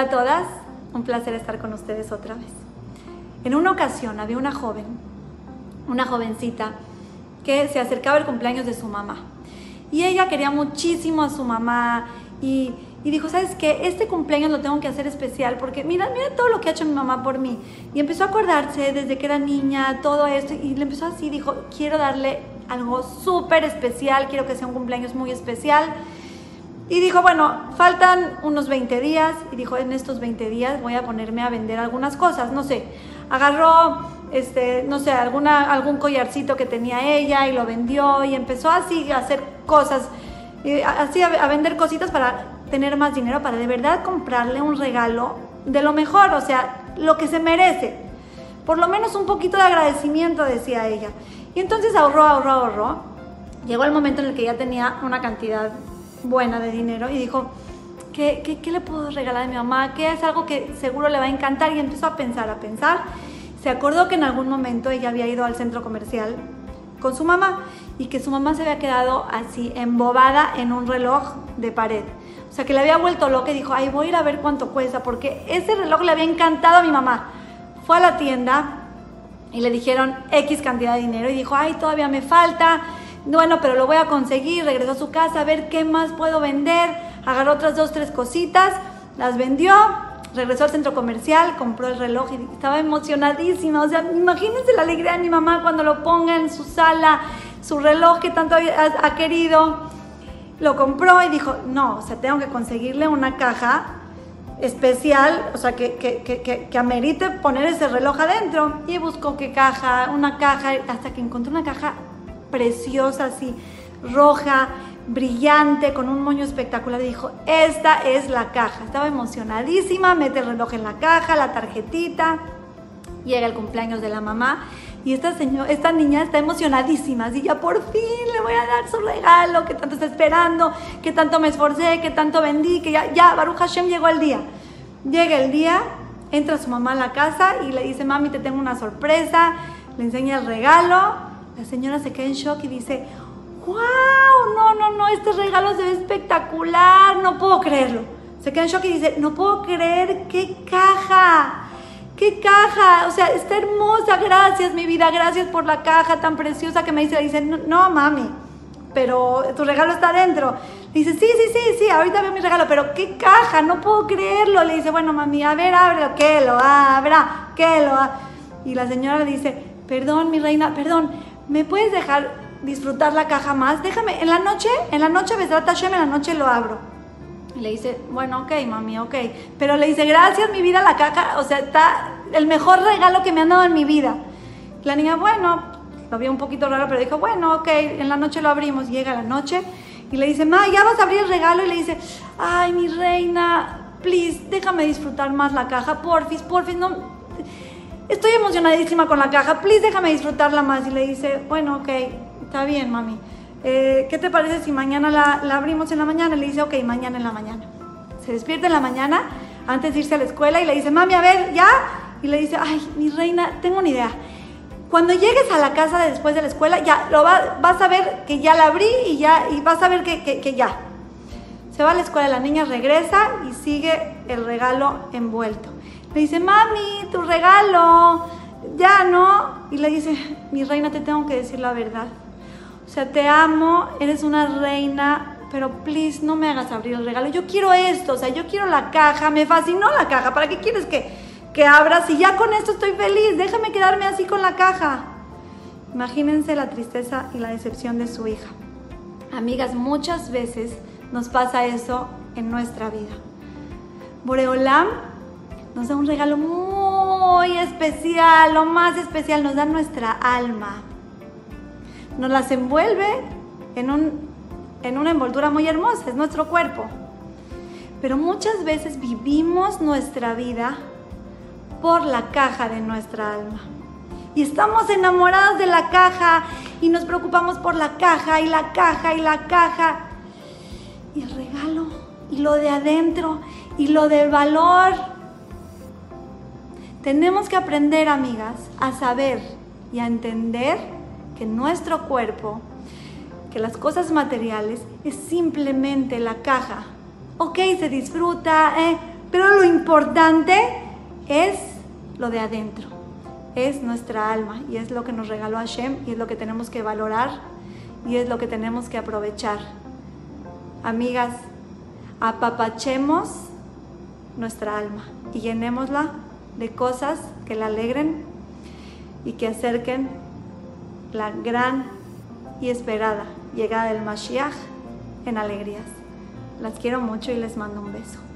A todas, un placer estar con ustedes otra vez. En una ocasión había una joven, una jovencita, que se acercaba el cumpleaños de su mamá. Y ella quería muchísimo a su mamá y, y, dijo, ¿sabes qué? Este cumpleaños lo tengo que hacer especial porque mira, mira todo lo que ha hecho mi mamá por mí. Y empezó a acordarse desde que era niña, todo esto, y le empezó así, dijo, quiero darle algo súper especial, quiero que sea un cumpleaños muy especial. Y dijo, bueno, faltan unos 20 días. Y dijo, en estos 20 días voy a ponerme a vender algunas cosas. No sé, agarró, este, no sé, alguna, algún collarcito que tenía ella y lo vendió y empezó así a hacer cosas, así a, a vender cositas para tener más dinero, para de verdad comprarle un regalo de lo mejor, o sea, lo que se merece. Por lo menos un poquito de agradecimiento, decía ella. Y entonces ahorró, ahorró, ahorró. Llegó el momento en el que ya tenía una cantidad buena de dinero y dijo, ¿qué, qué, qué le puedo regalar a mi mamá? ¿Qué es algo que seguro le va a encantar? Y empezó a pensar, a pensar. Se acordó que en algún momento ella había ido al centro comercial con su mamá y que su mamá se había quedado así embobada en un reloj de pared. O sea, que le había vuelto loca y dijo, ay, voy a ir a ver cuánto cuesta, porque ese reloj le había encantado a mi mamá. Fue a la tienda y le dijeron X cantidad de dinero y dijo, ay, todavía me falta, bueno, pero lo voy a conseguir, regresó a su casa a ver qué más puedo vender, agarró otras dos, tres cositas, las vendió, regresó al centro comercial, compró el reloj y estaba emocionadísima, o sea, imagínense la alegría de mi mamá cuando lo ponga en su sala, su reloj que tanto ha, querido, lo compró y dijo, no, o sea, tengo que conseguirle una caja especial, o sea, que, que, que, que, amerite poner ese reloj adentro. Y buscó qué caja, una caja, hasta que encontró una caja preciosa, así, roja, brillante, con un moño espectacular. Dijo, esta es la caja. Estaba emocionadísima, mete el reloj en la caja, la tarjetita. Llega el cumpleaños de la mamá y esta, señor, esta niña está emocionadísima, así ya por fin le voy a dar su regalo que tanto está esperando, que tanto me esforcé, que tanto vendí, que ya, ya, Baruch Hashem llegó el día. Llega el día, entra su mamá a la casa y le dice, mami, te tengo una sorpresa, le enseña el regalo, la señora se queda en shock y dice, wow, no, no, no, este regalo se ve espectacular, no puedo creerlo. Se queda en shock y dice, no puedo creer qué caja ¡Qué caja! O sea, está hermosa, gracias mi vida, gracias por la caja tan preciosa que me dice. Dice, no, no mami, pero tu regalo está adentro. Dice, sí, sí, sí, sí, ahorita veo mi regalo, pero qué caja, no puedo creerlo. Le dice, bueno mami, a ver, ábrelo, que lo abra, que lo abra. Y la señora le dice, perdón mi reina, perdón, ¿me puedes dejar disfrutar la caja más? Déjame, en la noche, en la noche, Besrat Hashem, en la noche lo abro. Y le dice, bueno, ok, mami, ok. Pero le dice, gracias, mi vida, la caja, o sea, está el mejor regalo que me han dado en mi vida. La niña, bueno, lo vio un poquito raro, pero dijo, bueno, ok, en la noche lo abrimos. Llega la noche y le dice, ma, ya vas a abrir el regalo. Y le dice, ay, mi reina, please, déjame disfrutar más la caja, porfis, porfis, no. Estoy emocionadísima con la caja, please, déjame disfrutarla más. Y le dice, bueno, ok, está bien, mami. Eh, ¿qué te parece si mañana la, abrimos en la mañana? Le dice, ok, mañana en la mañana. Se despierta en la mañana antes de irse a la escuela y le dice, mami, a ver, ¿ya? Y le dice, ay, mi reina, tengo una idea. Cuando llegues a la casa después de la escuela, ya lo va, vas a ver que ya la abrí y ya, y vas a ver que ya. Se va a la escuela, la niña regresa y sigue el regalo envuelto. Le dice, mami, tu regalo, ya no. Y le dice, mi reina, te tengo que decir la verdad o sea, te amo, eres una reina, pero please no me hagas abrir el regalo. Yo quiero esto, o sea, yo quiero la caja, me fascinó la caja. ¿Para qué quieres que, que abras? Y ya con esto estoy feliz, déjame quedarme así con la caja. Imagínense la tristeza y la decepción de su hija. Amigas, muchas veces nos pasa eso en nuestra vida. Boreolam nos da un regalo muy especial, lo más especial, nos da nuestra alma nos las envuelve en, un, en una envoltura muy hermosa, es nuestro cuerpo. Pero muchas veces vivimos nuestra vida por la caja de nuestra alma. Y estamos enamoradas de la caja y nos preocupamos por la caja y la caja y la caja. Y el regalo y lo de adentro y lo de valor. Tenemos que aprender, amigas, a saber y a entender que nuestro cuerpo, que las cosas materiales es simplemente la caja. Ok, se disfruta, eh, Pero lo importante es lo de adentro, es nuestra alma y es lo que nos regaló Hashem y es lo que tenemos que valorar y es lo que tenemos que aprovechar. Amigas, apapachemos nuestra alma y llenémosla de cosas que la alegren y que acerquen la gran y esperada llegada del Mashiach en alegrías. Las quiero mucho y les mando un beso.